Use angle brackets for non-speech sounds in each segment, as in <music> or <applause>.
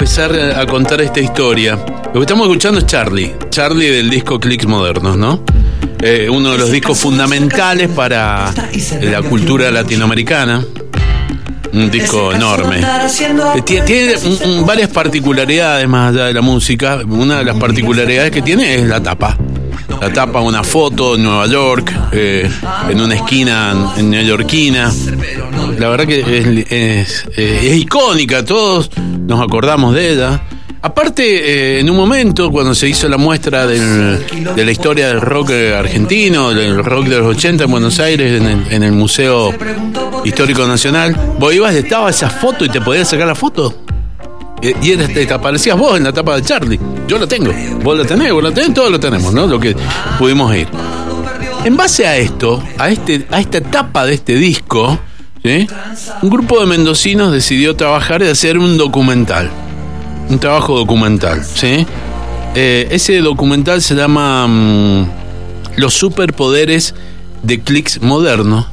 Empezar a contar esta historia? Lo que estamos escuchando es Charlie. Charlie del disco Clicks Modernos, ¿no? Eh, uno de los discos fundamentales para la cultura latinoamericana. Un disco enorme. Tie- Tiene un- varias particularidades más allá de la música. Una de las particularidades que tiene es la tapa. La tapa, una foto en Nueva York, eh, en una esquina en neoyorquina. La verdad que es, es- icónica, todos nos acordamos de ella. Aparte, eh, en un momento, cuando se hizo la muestra del- de la historia del rock argentino, del rock de los 80 en Buenos Aires, en el, en el Museo Histórico Nacional, vos ibas, estaba esa foto y te podías sacar la foto. Y era- te, te aparecías vos en la tapa de Charlie. Yo la tengo. Vos la tenés, vos la tenés, todos lo tenemos, ¿no? Lo que pudimos ir. En base a esto, a, este, a esta etapa de este disco, ¿sí? un grupo de mendocinos decidió trabajar y hacer un documental. Un trabajo documental, ¿sí? Eh, ese documental se llama mm, Los superpoderes de Clicks Moderno.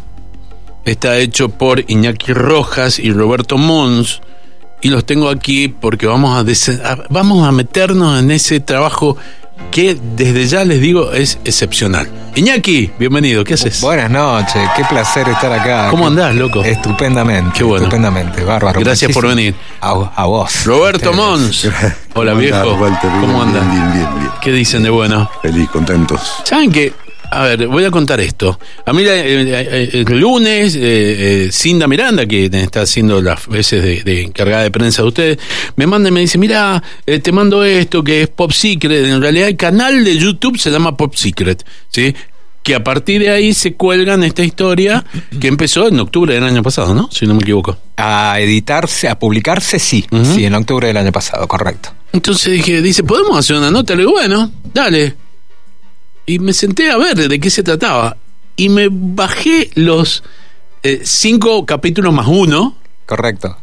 Está hecho por Iñaki Rojas y Roberto Mons. Y los tengo aquí porque vamos a, a- vamos a meternos en ese trabajo que desde ya les digo es excepcional. Iñaki, bienvenido, ¿qué haces? Buenas noches, qué placer estar acá. ¿Cómo andás, loco? Estupendamente. Qué bueno. Estupendamente, bárbaro. Gracias por venir. A, a vos. Roberto. Mons. Hola ¿Cómo andás, viejo. ¿Cómo andan? Bien, bien, bien, bien. ¿Qué dicen de bueno? Feliz, contentos. ¿Saben qué? A ver, voy a contar esto. A mí eh, eh, el lunes, eh, eh, Cinda Miranda, que está haciendo las veces de, de encargada de prensa de ustedes, me manda y me dice, mira, eh, te mando esto que es Pop Secret. En realidad el canal de YouTube se llama Pop Secret, ¿sí? Que a partir de ahí se cuelgan esta historia que empezó en octubre del año pasado, ¿no? Si no me equivoco. A editarse, a publicarse, sí. Sí, en octubre del año pasado, correcto. Entonces dije, dice, ¿podemos hacer una nota? Le digo, bueno, dale. Y me senté a ver de qué se trataba. Y me bajé los eh, cinco capítulos más uno Correcto.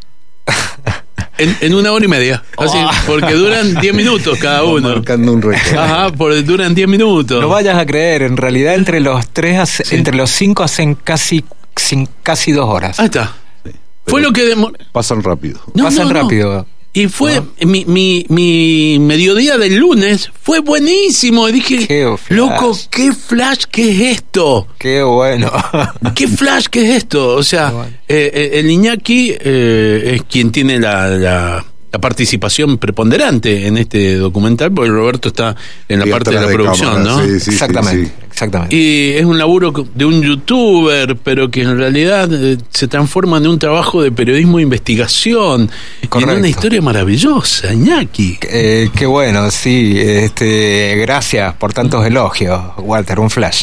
<laughs> en, en una hora y media. Así, Oh. porque duran diez minutos cada uno. Marcando un récord. Ajá, por, duran diez minutos. No vayas a creer, en realidad entre los tres, hace- entre los cinco hacen casi, casi dos horas. Ahí está. Fue lo que demoró. Pasan rápido. No, Pasan no, no. rápido. Y fue mi, mi, mi mediodía del lunes fue buenísimo. Y dije, Qué loco, qué flash, ¿qué es esto? Qué bueno. <laughs> ¿Qué flash que es esto? O sea, Bueno. eh, eh, el Iñaki eh, es quien tiene la, la- la participación preponderante en este documental, porque Roberto está en la Y parte de la producción, cámara, ¿no? sí, sí, sí, exactamente, sí. exactamente. Y es un laburo de un youtuber, pero que en realidad eh, se transforma en un trabajo de periodismo de investigación, y en Correcto. una historia maravillosa, Iñaki. Eh, qué bueno, sí. Este, gracias por tantos elogios, Walter, un flash.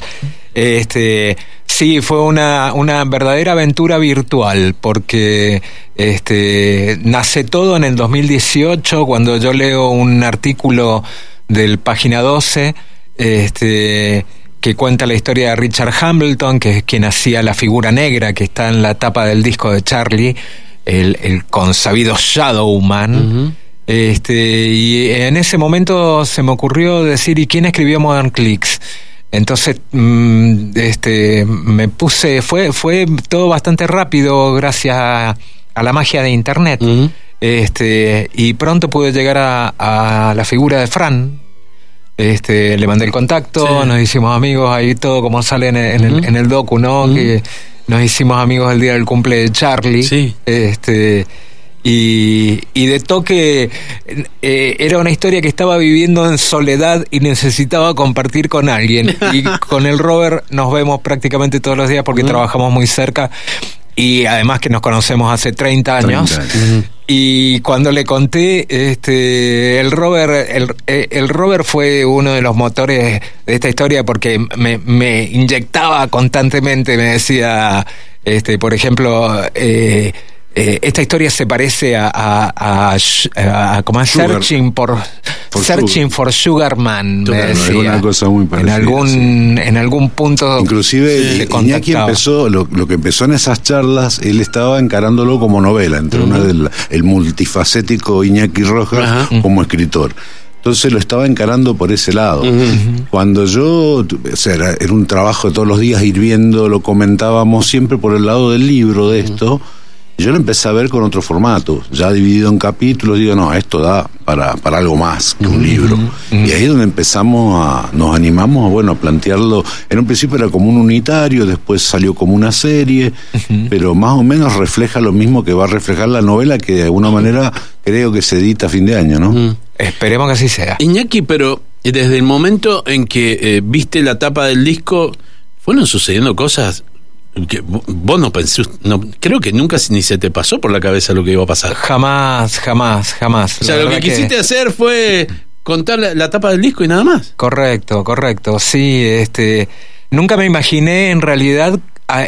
Este, sí, fue una, una verdadera aventura virtual, porque este, nace todo en el 2018, cuando yo leo un artículo del Página 12, este, que cuenta la historia de Richard Hamilton, que es quien hacía la figura negra que está en la tapa del disco de Charlie, el, el consabido Shadowman. Este, y en ese momento se me ocurrió decir, ¿y quién escribió Modern Clicks? Entonces, mm, este, me puse, fue, fue todo bastante rápido gracias a, a la magia de internet. Este, y pronto pude llegar a, a la figura de Fran. Este, le mandé el contacto, Sí. nos hicimos amigos, ahí todo como sale en el, en el, en el docu, ¿no? Que nos hicimos amigos el día del cumple de Charlie. Sí. Este, y, y de toque eh, era una historia que estaba viviendo en soledad y necesitaba compartir con alguien. Y <laughs> con el Robert nos vemos prácticamente todos los días porque trabajamos muy cerca. y además que nos conocemos hace 30 años. 30 años. Y cuando le conté, este, el Robert, el, eh, el Robert fue uno de los motores de esta historia porque me, me inyectaba constantemente, me decía, este, por ejemplo, eh, eh, esta historia se parece a, a, a, a- como a Sugar. Searching por For Searching for Sugar Man, me Claro, decía. alguna cosa muy en algún en algún punto Inclusive se Iñaki empezó, lo, lo que empezó en esas charlas, él estaba encarándolo como novela, entre una del el multifacético Iñaki Rojas como escritor. Entonces lo estaba encarando por ese lado. Cuando yo, o sea, era, era un trabajo de todos los días ir viendo, lo comentábamos siempre por el lado del libro de esto, yo lo empecé a ver con otro formato, ya dividido en capítulos, digo, no, esto da para, para algo más que un libro. Y ahí es donde empezamos a, nos animamos a, bueno, a plantearlo, en un principio era como un unitario, después salió como una serie, pero más o menos refleja lo mismo que va a reflejar la novela que de alguna manera creo que se edita a fin de año, ¿no? Mm. Esperemos que así sea. Iñaki, pero eh, desde el momento en que eh, viste la tapa del disco, fueron sucediendo cosas que vos no pensé, no, creo que nunca ni se te pasó por la cabeza lo que iba a pasar. Jamás, jamás, jamás. O sea, La lo que quisiste hacer fue contar la, la tapa del disco y nada más. Correcto, correcto. Sí, este, nunca me imaginé en realidad a-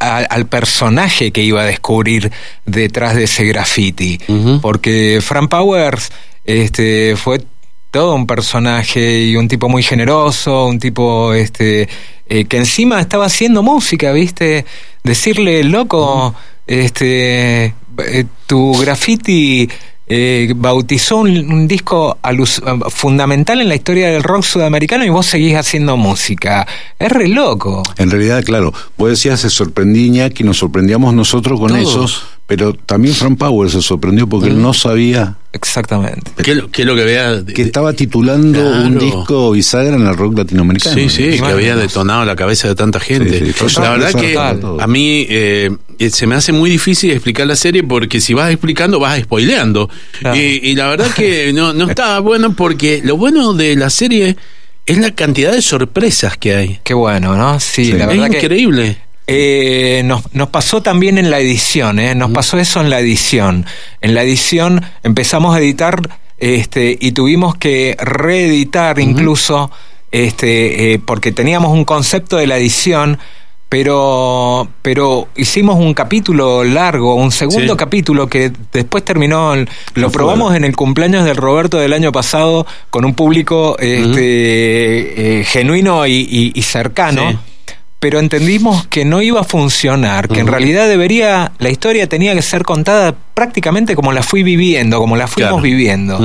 a- al personaje que iba a descubrir detrás de ese graffiti, porque Frank Powers, este, fue todo un personaje y un tipo muy generoso, un tipo, este, eh, que encima estaba haciendo música, viste, decirle loco, este, eh, tu graffiti eh, bautizó un, un disco alus- fundamental en la historia del rock sudamericano y vos seguís haciendo música. Es re loco. En realidad, claro, vos decías, se sorprendía Iñaki, nos sorprendíamos nosotros con Todos. eso, pero también Frank Power se sorprendió porque él no sabía Exactamente. ¿Qué, es lo- qué es lo que vea? que estaba titulando un disco bisagra en el rock latinoamericano. Sí, sí, que había detonado la cabeza de tanta gente. Sí, sí, fue la verdad que a mí eh, eh, se me hace muy difícil explicar la serie porque si vas explicando vas spoileando. Claro. Y, y la verdad que no, no <laughs> está bueno porque lo bueno de la serie es la cantidad de sorpresas que hay. Qué bueno, ¿no? Sí, Sí. la Es verdad que increíble. Eh, nos, nos pasó también en la edición, ¿eh? nos pasó eso en la edición. En la edición empezamos a editar este, y tuvimos que reeditar incluso, este, eh, porque teníamos un concepto de la edición, pero, pero hicimos un capítulo largo, un segundo Sí. capítulo que después terminó, lo probamos en el cumpleaños del Roberto del año pasado con un público este, eh, genuino y, y- y cercano Sí. Pero entendimos que no iba a funcionar, que en realidad debería, la historia tenía que ser contada prácticamente como la fui viviendo, como la fuimos Claro. viviendo.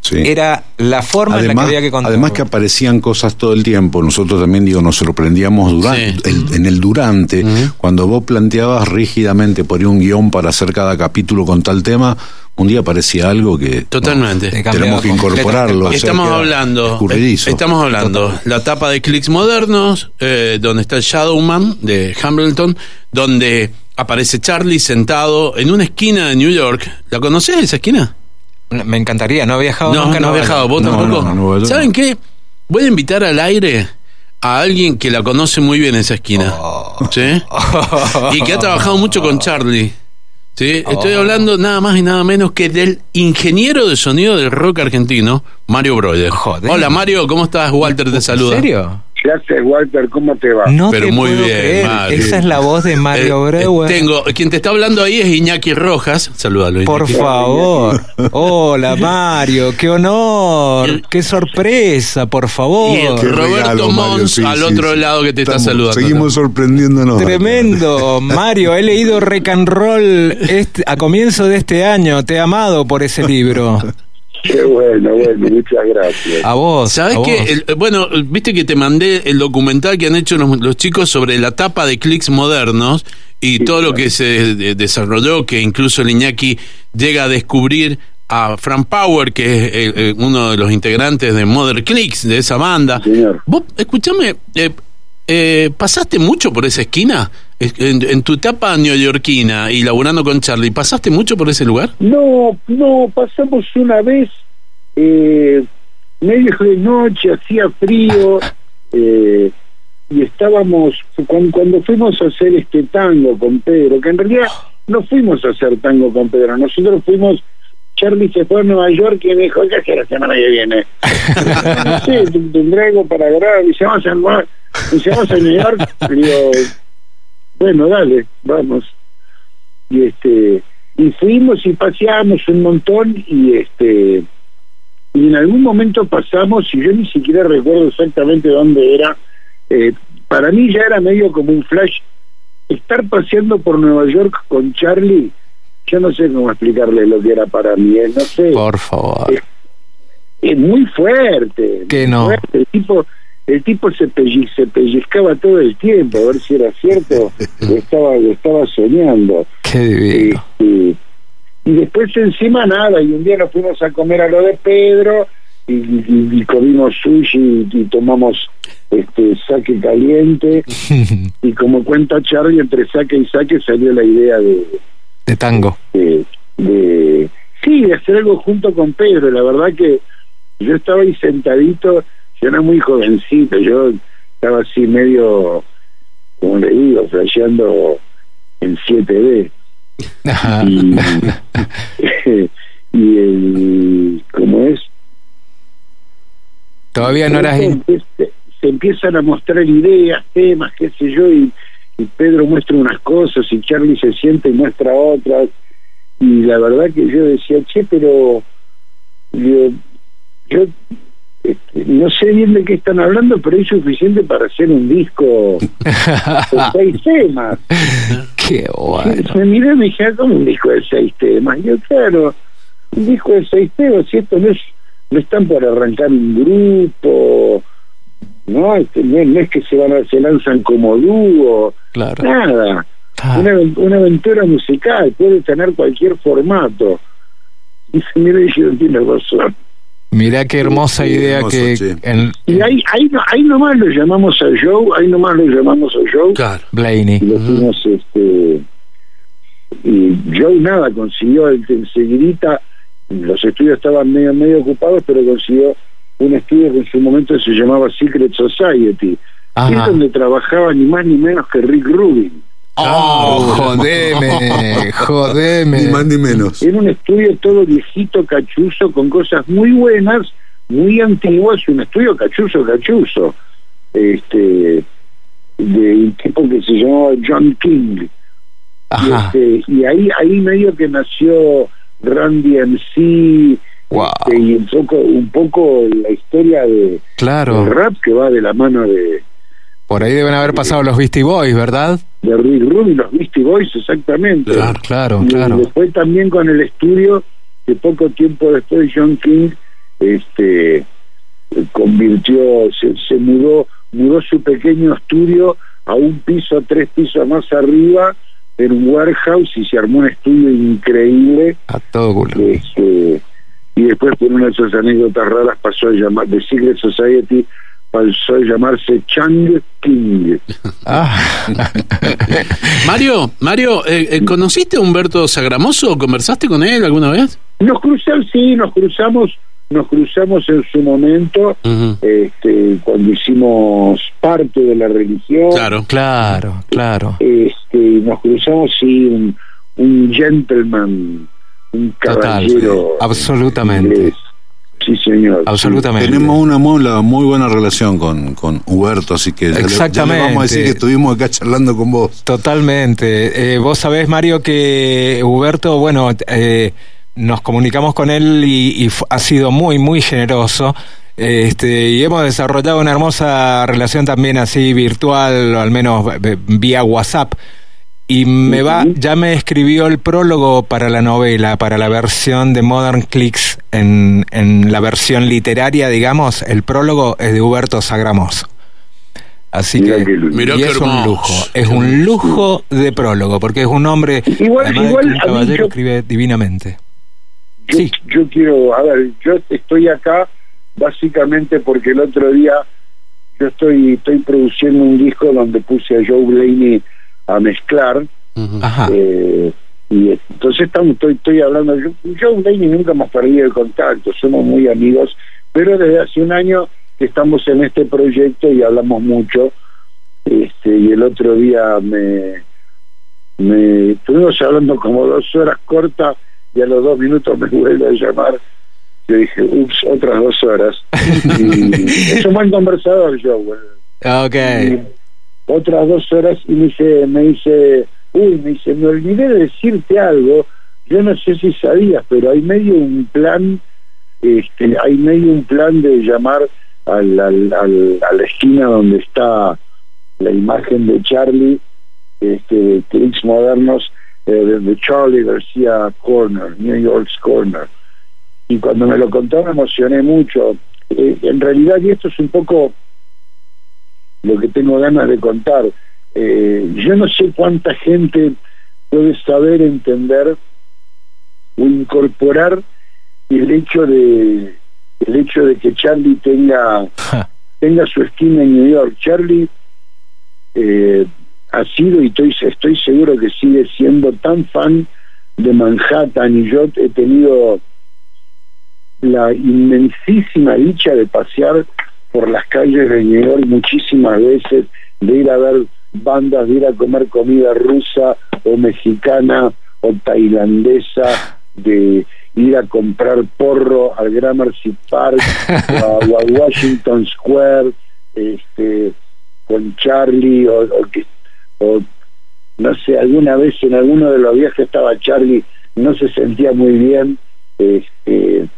Sí. Era la forma en la que había que contar. además que aparecían cosas todo el tiempo. Nosotros también, digo, nos sorprendíamos durante, Sí. el- en el durante, cuando vos planteabas rígidamente por un guion para hacer cada capítulo con tal tema, un día aparecía algo que Totalmente. No, tenemos que incorporarlo. el o sea, Estamos hablando, estamos hablando la tapa de Clicks Modernos, eh, donde está el Shadowman de Hambleton, donde aparece Charlie sentado en una esquina de New York. ¿La conoces esa esquina? Me encantaría, no he viajado No, nunca. no ha Nueva viajado, vos No, tampoco. no, ¿Saben no. qué? Voy a invitar al aire a alguien que la conoce muy bien esa esquina. Oh. ¿Sí? <laughs> Y que ha trabajado mucho con Charlie. ¿Sí? Estoy Oh. hablando nada más y nada menos que del ingeniero de sonido del rock argentino, Mario Broider. Joder. Hola Mario, ¿cómo estás? Walter te saluda. ¿En serio? ¿Qué haces, Walter? ¿Cómo te va? No Pero te muy puedo bien, creer. Mario. Esa es la voz de Mario Eh, eh, Breuer. tengo, quien te está hablando ahí es Iñaki Rojas. Salúdalo. Iñaki. Por favor. Hola, Mario. Qué honor. Qué sorpresa, por favor. Y el- Qué Roberto regalo, Mario, Mons, al otro lado que te está saludando. Seguimos sorprendiéndonos. Tremendo, Mario, he leído Rock and Roll este- a comienzo de este año, te he amado por ese libro. <laughs> Qué bueno, bueno, muchas gracias. A vos. ¿Sabes a vos. qué? El- bueno, viste que te mandé el documental que han hecho los, los chicos sobre la tapa de clics modernos y todo lo que se de- desarrolló, que incluso el Iñaki llega a descubrir a Frank Power, que es eh, eh, uno de los integrantes de Mother Clicks, de esa banda. Señor. Vos, escúchame, eh, eh, ¿pasaste mucho por esa esquina? En, en tu etapa neoyorquina y laburando con Charlie, ¿pasaste mucho por ese lugar? No, no, pasamos una vez, eh, medio de noche, hacía frío, <laughs> eh, y estábamos, cuando, cuando fuimos a hacer este tango con Pedro, que en realidad no fuimos a hacer tango con Pedro, nosotros fuimos, Charlie se fue a Nueva York y me dijo, ¿qué hace la semana que viene? no sé, tendré algo para grabar, y se vamos a, y se vamos a New York, y digo, bueno, dale, vamos. Y este, y fuimos y paseamos un montón y este, y en algún momento pasamos, y yo ni siquiera recuerdo exactamente dónde era, eh, para mí ya era medio como un flash, estar paseando por Nueva York con Charlie, yo no sé cómo explicarle lo que era para mí, eh, no sé, Por favor. Eh, es muy fuerte, Que no. fuerte. el tipo el tipo se, pelli- se pellizcaba todo el tiempo a ver si era cierto <laughs> o estaba, estaba soñando Qué divino. este, y después encima nada, y un día nos fuimos a comer a lo de Pedro y, y- y comimos sushi y, y tomamos este saque caliente <laughs> y como cuenta Charlie, entre saque y saque salió la idea de, De tango. de, de- sí, de hacer algo junto con Pedro, la verdad que yo estaba ahí sentadito, yo era muy jovencito, yo estaba así medio, como le digo, flasheando en 7D Ajá. y, <laughs> y el como es Todavía no eras... in- se, se empiezan a mostrar ideas temas qué sé yo y, y Pedro muestra unas cosas y Charlie se siente y muestra otras. Y la verdad que yo decía che pero yo, yo este, no sé bien de qué están hablando pero es suficiente para hacer un disco con <laughs> seis temas Qué bueno. me miré y me dije, "Ah, ¿cómo un disco de seis temas? Y yo, claro, un disco de seis temas, si esto no es, no están por arrancar un grupo, no, este, no, no es que se van a, se lanzan como dúo, Claro. nada. Ah. Una, aven- una aventura musical, puede tener cualquier formato. Y se mira y yo tiene razón. Mirá qué hermosa Sí, idea hermoso, que sí. en Y ahí, ahí, no- ahí nomás lo llamamos a Joe, ahí nomás lo llamamos a Joe. Claro. Blaney. y lo fuimos este y Joe nada consiguió el, enseguidita los estudios estaban medio medio ocupados pero consiguió un estudio que en su momento se llamaba Secret Society Ajá. que es donde trabajaba ni más ni menos que Rick Rubin Oh, jodeme, jodeme. Ni más ni menos. era un estudio todo viejito cachuzo con cosas muy buenas muy antiguas y un estudio cachuzo cachuzo este de un tipo que se llamaba John King Ajá. Y, este, y ahí ahí medio que nació Randy MC Wow. este, y un poco un poco la historia de Claro. del rap que va de la mano de, Por ahí deben haber pasado los Beastie Boys, ¿verdad? de Rick Rubin los Beastie Boys exactamente Claro, Claro, y claro. después también con el estudio que poco tiempo después John King este convirtió se, se mudó mudó su pequeño estudio a un piso tres pisos más arriba en un warehouse y se armó un estudio increíble A todo culo. este, y después por una de esas anécdotas raras pasó a llamar de Secret Society pasó a llamarse Chang King Ah. <laughs> Mario, Mario, eh, eh, ¿conociste a Humberto Sagramoso? ¿Conversaste con él alguna vez? nos cruzamos sí nos cruzamos nos cruzamos en su momento este, cuando hicimos parte de la religión Claro. Claro, claro. este, nos cruzamos sí un, un gentleman un Total. caballero Absolutamente. inglés. Sí señor Absolutamente. Tenemos una muy, muy buena relación con, con Huberto, así que ya le- ya le, Exactamente. vamos a decir que estuvimos acá charlando con vos. Totalmente. Eh, vos sabés, Mario, que Huberto, bueno, eh, nos comunicamos con él y, ha sido muy, muy generoso. Este, y hemos desarrollado una hermosa relación también así virtual, o al menos eh, vía WhatsApp. Y me va, ya me escribió el prólogo para la novela, para la versión de Modern Clicks, en, en la versión literaria, digamos, el prólogo es de Huberto Sagramoso. Así Mirá que y es un lujo, es un lujo de prólogo, porque es un hombre, Igual- además de igual que un caballero, yo- escribe divinamente. Yo, Sí. yo quiero, a ver, yo estoy acá básicamente porque el otro día yo estoy estoy produciendo un disco donde puse a Joe Blaney a mezclar eh, y entonces estamos, estoy, estoy hablando, yo, Joe Blaney nunca hemos perdido el contacto, somos muy amigos, pero desde hace un año que estamos en este proyecto y hablamos mucho, este y el otro día me me estuvimos hablando como dos horas cortas y a los dos minutos me <laughs> vuelve a llamar yo dije ups otras dos horas <laughs> y es un buen conversador yo Ok. Otras dos horas y me dice me dice uy me dice me olvidé de decirte algo yo no sé si sabías pero hay medio un plan este hay medio un plan de llamar al, al, al- a la esquina donde está la imagen de Charlie este, de clics modernos eh, de, Charlie García Corner, New York's Corner. Y cuando me lo contó me emocioné mucho. Eh, en realidad, y esto es un poco lo que tengo ganas de contar, eh, yo no sé cuánta gente puede saber, entender o incorporar el hecho de el hecho de que Charlie tenga tenga su esquina en New York. Charlie eh, ha sido y estoy, estoy seguro que sigue siendo tan fan de Manhattan y yo he tenido la inmensísima dicha de pasear por las calles de New York muchísimas veces, de ir a ver bandas, de ir a comer comida rusa o mexicana o tailandesa, de ir a comprar porro al Gramercy Park o a, Washington Square este con Charlie o, que no sé alguna vez en alguno de los viajes estaba Charlie no se sentía muy bien este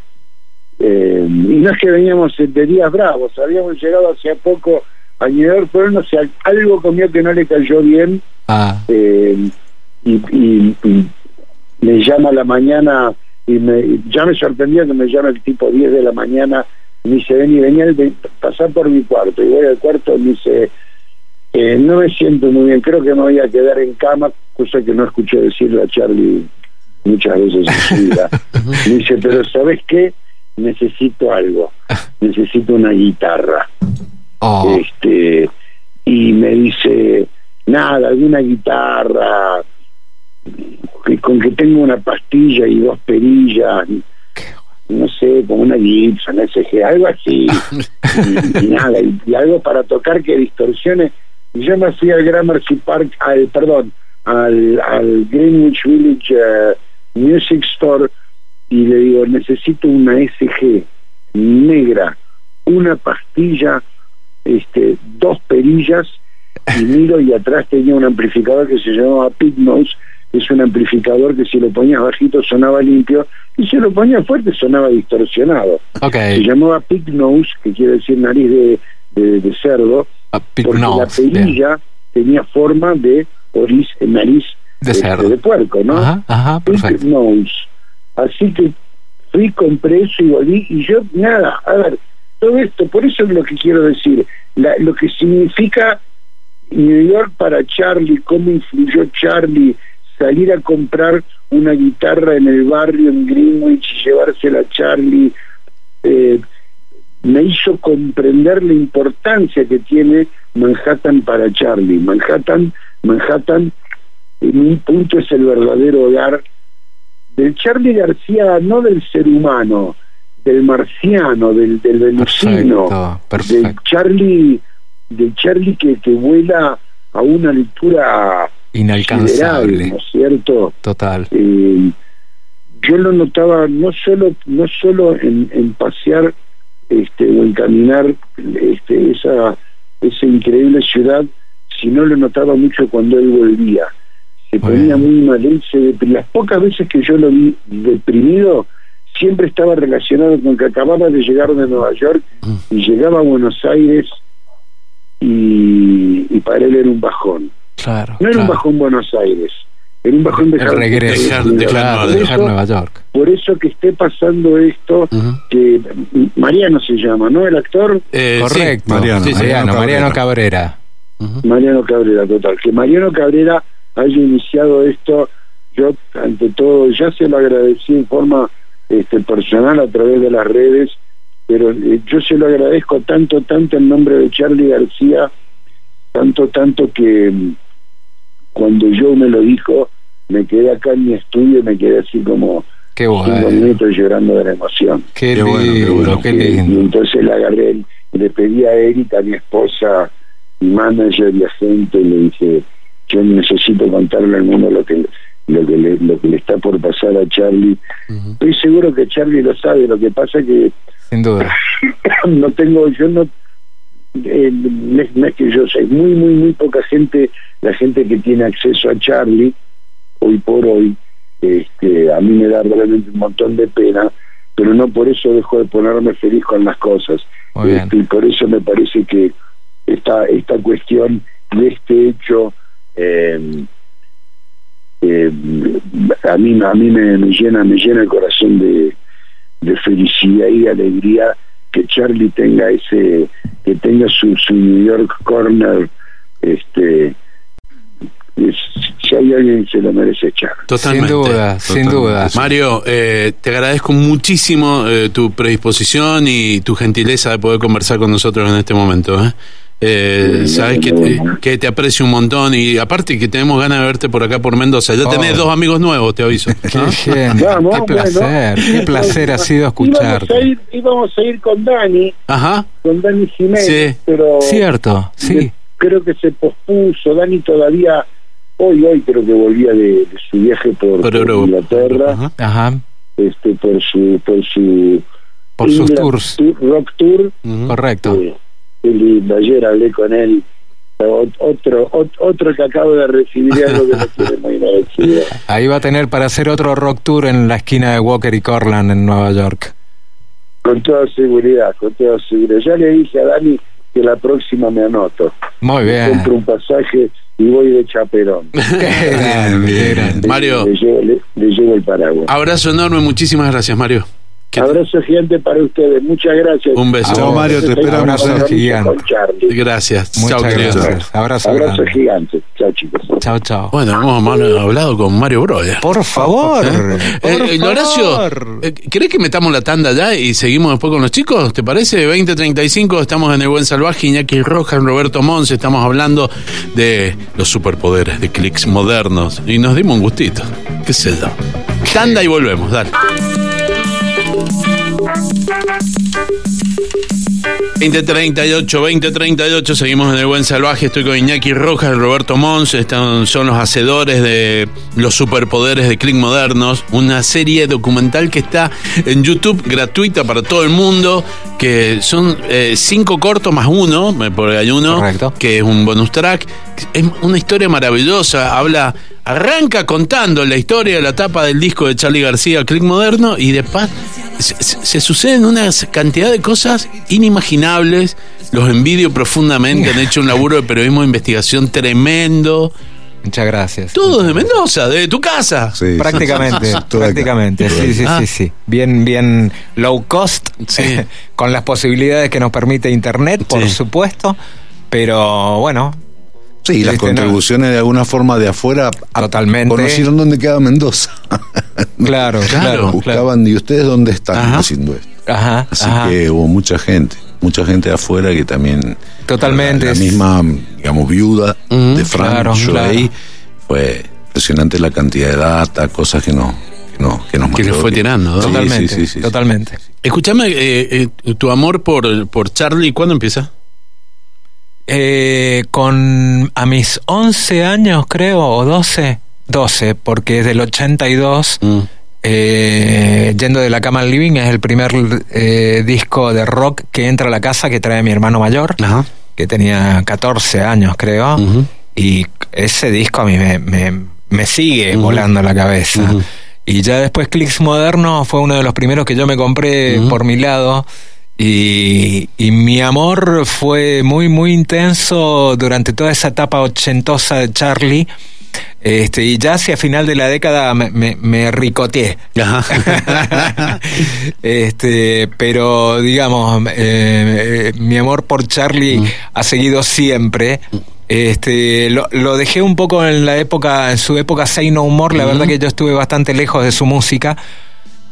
eh, y no es que veníamos de días bravos habíamos llegado hace poco a New York pero no sé algo comió que no le cayó bien Ah, eh, y, y- y me llama a la mañana y me, ya me sorprendía que me llame el tipo 10 de la mañana y me dice, vení, vení, al- ven, pasá por mi cuarto. Y voy al cuarto y me dice, eh, no me siento muy bien, creo que me voy a quedar en cama, cosa que no escuché decirle a Charlie muchas veces en su vida. <laughs> me dice, pero ¿sabes qué? Necesito algo, <laughs> necesito una guitarra. Oh, este y me dice nada alguna guitarra que con que tengo una pastilla y dos perillas no sé como una Gibson SG algo así <laughs> y, y nada y, y algo para tocar que distorsione y yo me fui al Gramercy Park al perdón al, al Greenwich Village eh, Music Store y le digo necesito una SG negra una pastilla este, dos perillas y <laughs> miro y atrás tenía un amplificador que se llamaba Pig que es un amplificador que si lo ponías bajito sonaba limpio y si lo ponías fuerte sonaba distorsionado. ok. Se llamaba Pig Nose, que quiere decir nariz de, de- de cerdo, Ah, pig porque la bien. perilla tenía forma de oriz, nariz De este, cerdo. de puerco, ¿no? Ajá, ajá, Pig perfecto. Nose. Así que fui, compré eso y volví y yo, nada, a ver, todo esto, por eso es lo que quiero decir, lo que significa New York para Charlie, cómo influyó Charlie salir a comprar una guitarra en el barrio en Greenwich y llevársela a Charlie, eh, me hizo comprender la importancia que tiene Manhattan para Charlie. Manhattan, Manhattan en un punto es el verdadero hogar del Charlie García, no del ser humano, del marciano, del, del del. Charlie, del Charlie que, que vuela a una altura Inalcanzable. ¿no es cierto? Total. Eh, yo lo notaba no solo no solo en, en pasear este o en caminar este esa esa increíble ciudad sino lo notaba mucho cuando él volvía se Muy ponía bien. muy mal él se depri- las pocas veces que yo lo vi deprimido siempre estaba relacionado con que acababa de llegar de Nueva York y llegaba a Buenos Aires y, y para él era un bajón Claro. no era un bajón Buenos Aires era un bajón de Por dejar claro, Nueva dejar Nueva York. por eso que esté pasando esto, que Mariano se llama, ¿no? El actor Eh, sí. Correcto. Mariano, Sí, sí. Mariano, Cabrera. Cabrera. Mariano Cabrera, total. Que Mariano Cabrera haya iniciado esto, yo ante todo ya se lo agradecí en forma este, personal a través de las redes, pero eh, yo se lo agradezco tanto, tanto en nombre de Charlie García, tanto, tanto que mm, cuando yo me lo dijo, me quedé acá en mi estudio y me quedé así como Qué cinco bueno. minutos llorando de la emoción. Qué, Qué bueno, qué lindo, bueno. qué Y- Y lindo. entonces le agarré, y le pedí a Erika, mi esposa, y manager y agente, le dije, yo necesito contarle al mundo lo que lo que le, lo que le está por pasar a Charlie. Estoy seguro que Charlie lo sabe, lo que pasa que Sin duda. <coughs> no tengo, yo no, eh, no es- no es que yo sé, muy, muy, muy poca gente, la gente que tiene acceso a Charlie, hoy por hoy, este, a mí me da realmente un montón de pena, pero no por eso dejo de ponerme feliz con las cosas. Este, y por eso me parece que esta, esta cuestión de este hecho eh, eh, a mí a mí me, me llena me llena el corazón de, de felicidad y de alegría que Charlie tenga ese que tenga su, su New York corner este es- si hay alguien que se lo merece Charlie Totalmente. Sin duda, sin duda. Mario, eh, te agradezco muchísimo eh, tu predisposición y tu gentileza de poder conversar con nosotros en este momento. ¿eh? Eh, sabes que te, que te aprecio un montón y aparte que tenemos ganas de verte por acá por Mendoza. Ya tenés Oh. dos amigos nuevos, te aviso. Qué ¿no? bien, Vamos, qué placer, qué placer ha sido íbamos escucharte. a ir íbamos a ir con Dani Ajá. con Dani Jiménez Sí. pero Cierto, sí. creo que se pospuso Dani todavía hoy hoy creo que volvía de, de su viaje por, Por por. Inglaterra Ajá. Ajá, este por su por su por sus tours. Tour- rock tour. Correcto. eh, qué lindo. ayer hablé con él otro ot- otro que acabo de recibir algo que no tiene muy agradecido <laughs> Ahí va a tener para hacer otro rock tour en la esquina de Walker y Corland en Nueva York. con toda seguridad con toda seguridad ya le dije a Dani que la próxima me anoto Muy bien. compro un pasaje y voy de chaperón. <laughs> Mario. le, llevo, le- le llevo el paraguas Abrazo enorme, muchísimas gracias, Mario. Abrazo gigante para ustedes. Muchas gracias. Un beso. Chao, Mario, te esperamos. Abrazo gigante. Gracias. Muchas Chao, querido. gracias. Abrazo Abrazo grande. gigante. Chao, chicos. Chao, chao. Bueno, hemos hablado con Mario Broya. Por favor. Eh, por eh, Horacio, favor. eh, ¿querés que metamos la tanda ya y seguimos después con los chicos? ¿Te parece? 2035, estamos en el Buen Salvaje, Iñaki Rojas, Roberto Mons, estamos hablando de los superpoderes, de clics modernos. Y nos dimos un gustito. ¿Qué sé yo? Tanda y volvemos, dale. 2038, 2038, seguimos en el Buen Salvaje, estoy con Iñaki Rojas, Roberto Mons, están, son los hacedores de los superpoderes de Click Modernos, una serie documental que está en YouTube gratuita para todo el mundo, que son eh, cinco cortos más uno, eh, porque hay uno Correcto. que es un bonus track, es una historia maravillosa, habla, arranca contando la historia de la tapa del disco de Charlie García, Click Moderno, y después se, suceden una cantidad de cosas inimaginables. Los envidio profundamente, han hecho un laburo de periodismo de investigación tremendo. Muchas gracias. Todo de Mendoza, de tu casa. Sí, Prácticamente, <laughs> prácticamente, sí, sí, Ah. sí, sí. Bien, bien low cost, Sí. <laughs> con las posibilidades que nos permite Internet, por Sí. supuesto, pero bueno, Sí, las Este, no. contribuciones de alguna forma de afuera Totalmente. conocieron dónde queda Mendoza. <laughs> claro, Claro. claro, Buscaban, ¿y ustedes dónde están Ajá. haciendo esto? Ajá, Así ajá. que hubo mucha gente, mucha gente de afuera que también. Totalmente. La, la misma, digamos, viuda de Frank, claro, yo claro. ahí, fue impresionante la cantidad de data, cosas que no. Que, no, que nos Que mandó. fue tirando, ¿no? Sí, Totalmente, sí, sí, sí, sí. totalmente. Escúchame, eh, eh, tu amor por, por Charlie, ¿cuándo empieza? Eh, con a mis 11 años, creo, o 12, 12, porque es del 82, Mm. eh, Yendo de la cama al living es el primer eh, disco de rock que entra a la casa que trae mi hermano mayor, Ajá. que tenía 14 años, creo, y ese disco a mí me, me, me sigue volando la cabeza. Y ya después Clicks Moderno fue uno de los primeros que yo me compré por mi lado. Y, y mi amor fue muy, muy intenso durante toda esa etapa ochentosa de Charlie. Este, y ya hacia final de la década me, me, me ricoteé. Ajá. <laughs> este, pero digamos, eh, mi amor por Charlie Mm. ha seguido siempre. Este, lo, lo dejé un poco en la época, en su época Say No More, la Mm. verdad que yo estuve bastante lejos de su música.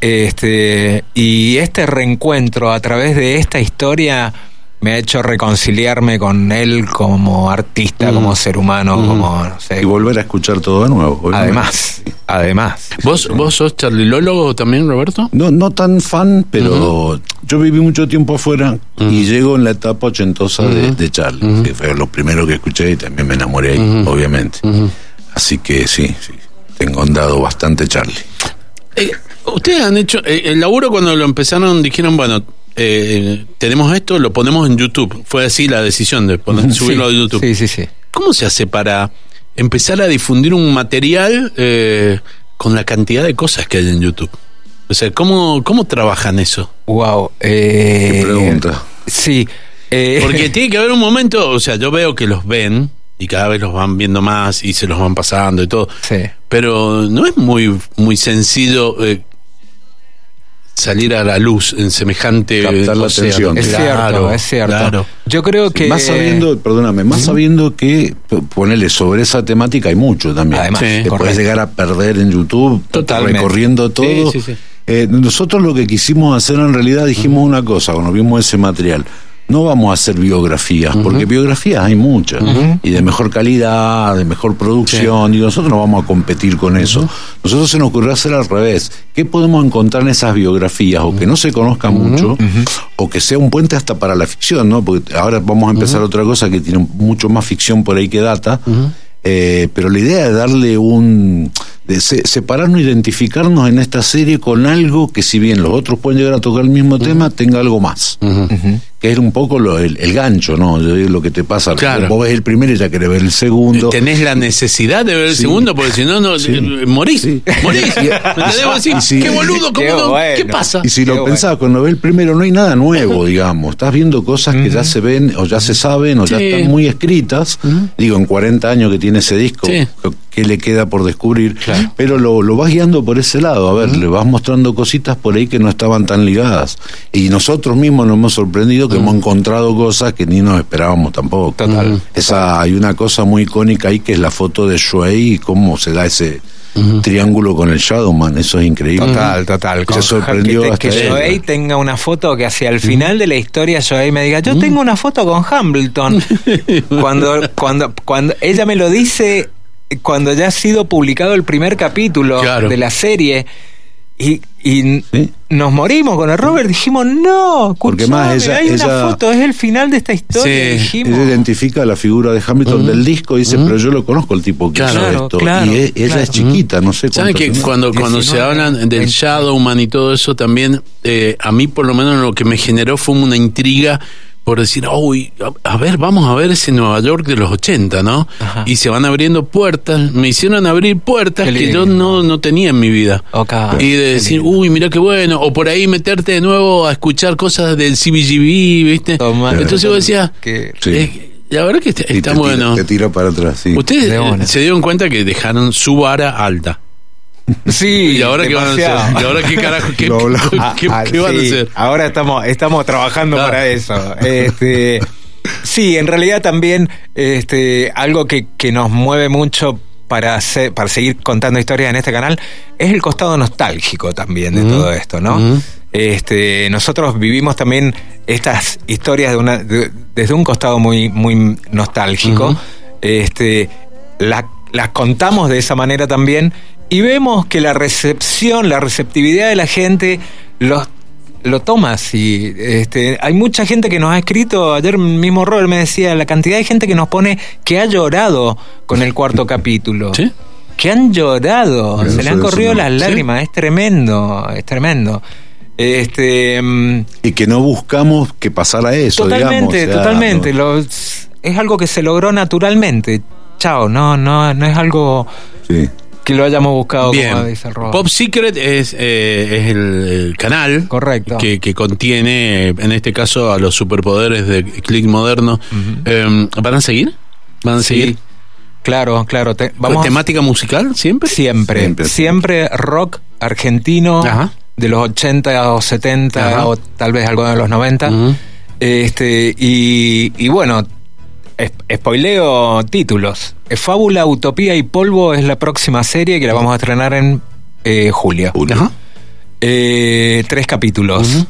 Este, y este reencuentro a través de esta historia me ha hecho reconciliarme con él como artista, Mm. como ser humano, Mm. como, no sé. Y volver a escuchar todo de nuevo. obviamente. Además, además. ¿Vos, ¿Vos sos charlilólogo también, Roberto? No, no tan fan, pero yo viví mucho tiempo afuera y llego en la etapa ochentosa de, de Charlie. que fue lo primero que escuché y también me enamoré ahí, obviamente. Así que sí, sí, tengo andado bastante Charlie. Eh, Ustedes han hecho, eh, el laburo cuando lo empezaron dijeron, bueno, eh, tenemos esto, lo ponemos en YouTube. Fue así la decisión de poner, <laughs> subirlo Sí, a YouTube. Sí, sí, sí. ¿Cómo se hace para empezar a difundir un material eh, con la cantidad de cosas que hay en YouTube? O sea, ¿cómo, cómo trabajan eso? Wow. Eh, Qué pregunta. Sí. eh, Porque <laughs> tiene que haber un momento, o sea, yo veo que los ven y cada vez los van viendo más y se los van pasando y todo. sí. Pero no es muy, muy sencillo eh, salir a la luz en semejante Captar la atención. Es Claro, cierto, es cierto. claro. Yo creo que. Más sabiendo, perdóname, más sabiendo que p- ponele sobre esa temática hay mucho también. Además, Sí. te puedes llegar a perder en YouTube, Totalmente. recorriendo todo. Sí, sí, sí. Eh, nosotros lo que quisimos hacer en realidad dijimos una cosa cuando vimos ese material. No vamos a hacer biografías, porque biografías hay muchas, y de mejor calidad, de mejor producción, y nosotros no vamos a competir con eso. Nosotros se nos ocurrió hacer al revés. ¿Qué podemos encontrar en esas biografías? O que no se conozcan mucho, o que sea un puente hasta para la ficción, ¿no? Porque ahora vamos a empezar otra cosa que tiene mucho más ficción por ahí que data. Eh, pero la idea es darle un de se- separarnos, identificarnos en esta serie con algo que si bien los otros pueden llegar a tocar el mismo tema, tenga algo más. Que es un poco lo- el, el gancho, ¿no? Lo que te pasa. Claro. Vos ves el primero y ya querés ver el segundo. Tenés la necesidad de ver el Sí. segundo porque si no, no Sí. morís. Sí. Morís. Decís, y si- qué boludo, ¿cómo Qué no? bueno. ¿Qué pasa? Y si Qué lo bueno. pensás, cuando ves el primero no hay nada nuevo, digamos. Estás viendo cosas que ya se ven, o ya se saben, o ya están muy escritas. Digo, en 40 años que tiene ese disco, Sí. ¿Qué le queda por descubrir? Pero lo, lo vas guiando por ese lado. A ver, le vas mostrando cositas por ahí que no estaban tan ligadas. Y nosotros mismos nos hemos sorprendido que hemos encontrado cosas que ni nos esperábamos tampoco. Total. Esa, hay una cosa muy icónica ahí que es la foto de Shuey y cómo se da ese triángulo con el Shadowman. Eso es increíble. Total, total. Se sorprendió que, te- hasta que. Joey tenga una foto que hacia el final de la historia Joey me diga, yo tengo una foto con Hamilton. <laughs> cuando, cuando, cuando ella me lo dice, cuando ya ha sido publicado el primer capítulo Claro. de la serie. Y, y Sí. nos morimos con el Robert, dijimos, no, Porque más ella- hay una ella- foto, es el final de esta historia. Sí. dijimos. Ella identifica la figura de Hamilton del disco y dice, pero yo lo conozco el tipo que Claro, hizo esto. claro, y e- ella claro. es chiquita, no sé ¿Saben que cuando, cuando se 19, hablan del 20. Shadowman y todo eso también, eh, a mí por lo menos lo que me generó fue una intriga por decir, uy, a, a ver, vamos a ver ese Nueva York de los 80, ¿no? Ajá. Y se van abriendo puertas, me hicieron abrir puertas que yo no, no tenía en mi vida. Y de decir, uy, mira qué bueno, o por ahí meterte de nuevo a escuchar cosas del CBGB, ¿viste? Toma. Entonces vos decías, Que- Sí. eh, la verdad que está, está te tira- bueno. te tira para atrás, sí. Ustedes eh, se dieron cuenta que dejaron su vara alta. Sí, <laughs> ¿Y ahora qué van a hacer? ¿Y ahora qué carajo? ¿Qué, Ah, qué- ah, qué van a hacer? Ahora estamos, estamos trabajando Claro. para eso. Este, sí, en realidad también este, algo que, que nos mueve mucho para, hacer- para seguir contando historias en este canal es el costado nostálgico también de Ujú. todo esto, ¿no? Ujú. Este, nosotros vivimos también estas historias de una, de- desde un costado muy, muy nostálgico. Ujú. Este, la- las contamos de esa manera también y vemos que la recepción, la receptividad de la gente los lo toma así. Este, hay mucha gente que nos ha escrito, ayer mismo Robert me decía, la cantidad de gente que nos pone que ha llorado con el cuarto <laughs> capítulo. ¿Sí? Que han llorado, se le han eso corrido no- las ¿sí? lágrimas, es tremendo, es tremendo. Este, mm, Y que no buscamos que pasara eso, totalmente, digamos. o sea, totalmente. no- Los- es algo que se logró naturalmente. Chao, no, no, no es algo sí. Que lo hayamos buscado, como dice el Robert. Pop Secret es, eh, es el, el canal Correcto. que, que contiene, en este caso, a los superpoderes de Click Moderno. Eh, ¿Van a seguir? ¿Van a Sí, seguir? Claro, claro. te- ¿Con vamos a- ¿Temática musical siempre? Siempre, Siempre, siempre, rock argentino Ajá. de los 80 o 70 Ajá. o tal vez algo de los 90. Ujú. Este y, y bueno, spoileo títulos. Eh, Fábula, Utopía y Polvo es la próxima serie que la vamos a estrenar en eh, julio. Julio. Ajá. Eh, tres capítulos.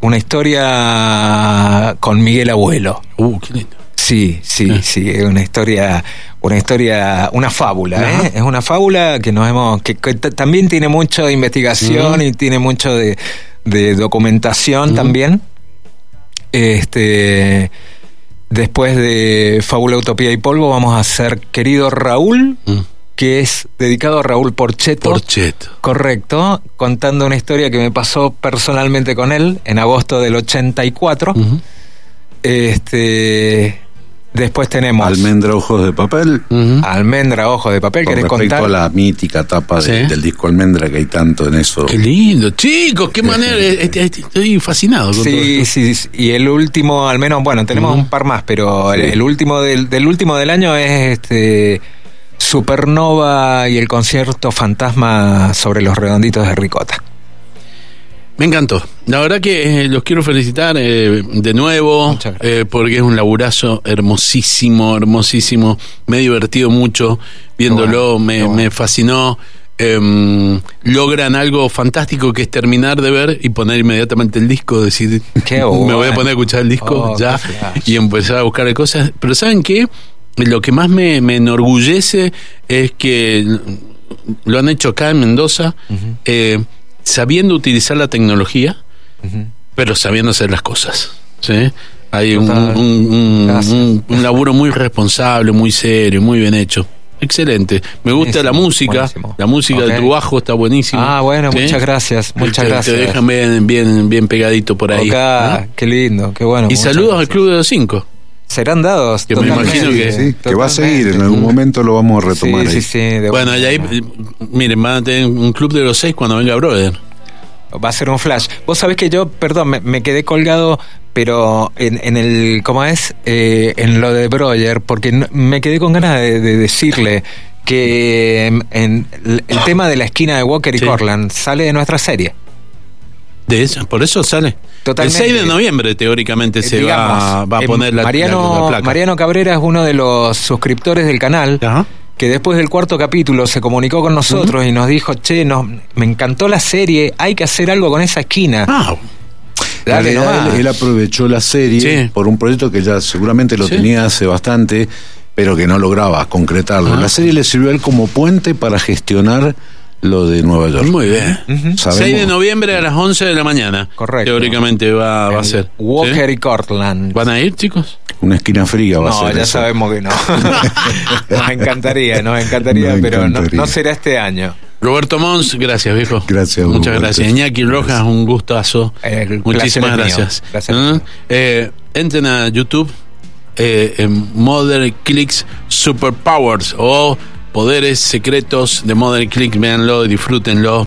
Una historia con Miguel Abuelo. Uh, qué lindo. Sí, sí, Ah. sí, es una historia, una historia, una fábula. ¿eh? Es una fábula que nos hemos, que, también tiene mucho de investigación y tiene mucho de, de documentación también. Este, después de Fábula, Utopía y Polvo, vamos a hacer Querido Raúl, Mm. que es dedicado a Raúl Porcheto. Porcheto. Correcto, contando una historia que me pasó personalmente con él en agosto del 84. Ujú. Este, después tenemos Almendra Ojos de Papel. Almendra Ojo de Papel. Con ¿Querés respecto contar? a la mítica tapa de- Sí. del disco Almendra, que hay tanto en eso. Qué lindo. Chicos, qué manera. Este- este- Estoy fascinado con todo Sí, esto. sí, sí, y el último, al menos, bueno, tenemos un par más, pero el último del, del último del año es este Supernova y el concierto fantasma sobre los redonditos de Ricota. Me encantó. La verdad que eh, los quiero felicitar eh, de nuevo, eh, porque es un laburazo hermosísimo, hermosísimo. Me he divertido mucho viéndolo, bueno, me, qué bueno. me fascinó. Em, logran algo fantástico que es terminar de ver y poner inmediatamente el disco, decir, Qué me voy a poner a escuchar el disco Oh, ya y empezar a buscar cosas. Pero ¿saben qué? Lo que más me, me enorgullece es que lo han hecho acá en Mendoza, sabiendo utilizar la tecnología, pero sabiendo hacer las cosas. ¿sí? Hay un, un- un- un- laburo muy responsable, muy serio, muy bien hecho. Excelente. Me gusta la música. buenísimo. La música Ok. de tu bajo está buenísima. Ah, bueno, ¿sí? muchas gracias, muchas Te- gracias. Te dejan bien, bien, bien pegadito por ahí. Acá, ¿no? qué lindo, qué bueno. Y saludos al. Club de los Cinco. Serán dados. Que me imagino que- Sí, que va a seguir, en algún momento lo vamos a retomar. Sí, ahí. sí, sí. de Bueno, y ahí, miren, van a tener un club de los seis cuando venga Brother. Va a ser un flash. Vos sabés que yo, perdón, me, me quedé colgado, pero en, en el, ¿cómo es? Eh, en lo de Broyer, porque no- me quedé con ganas de, de decirle que em, en, el, el tema de la esquina de Walker y Sí. Corland sale de nuestra serie. De eso, por eso sale. Totalmente. El 6 de noviembre, teóricamente, se Eh, Digamos, va, va a em, poner la, Mariano, la- la placa. Mariano Cabrera es uno de los suscriptores del canal. Ajá. que después del cuarto capítulo se comunicó con nosotros y nos dijo, che, nos, me encantó la serie, hay que hacer algo con esa esquina. Ah, Dale él, él aprovechó la serie Sí. por un proyecto que ya seguramente lo Sí. tenía hace bastante, pero que no lograba concretarlo. Ah. La serie le sirvió a él como puente para gestionar lo de Nueva York. muy bien. Ujú. 6 de noviembre a las 11 de la mañana. Correcto. Teóricamente va, va a ser. Walker ¿Sí? y Cortland. ¿Van a ir, chicos? Una esquina fría va a No, ser ya eso. sabemos que no. <laughs> nos encantaría, nos encantaría, Nos pero no- encantaría. No, será este año. Roberto Mons, gracias, viejo. Gracias, Muchas Roberto. gracias. Iñaki Rojas, un gustazo. El Muchísimas gracias. Placer. ¿Mm? Eh, entren a YouTube eh, en Modern Clicks Superpowers o Poderes Secretos de Modern Click. Véanlo y disfrútenlo.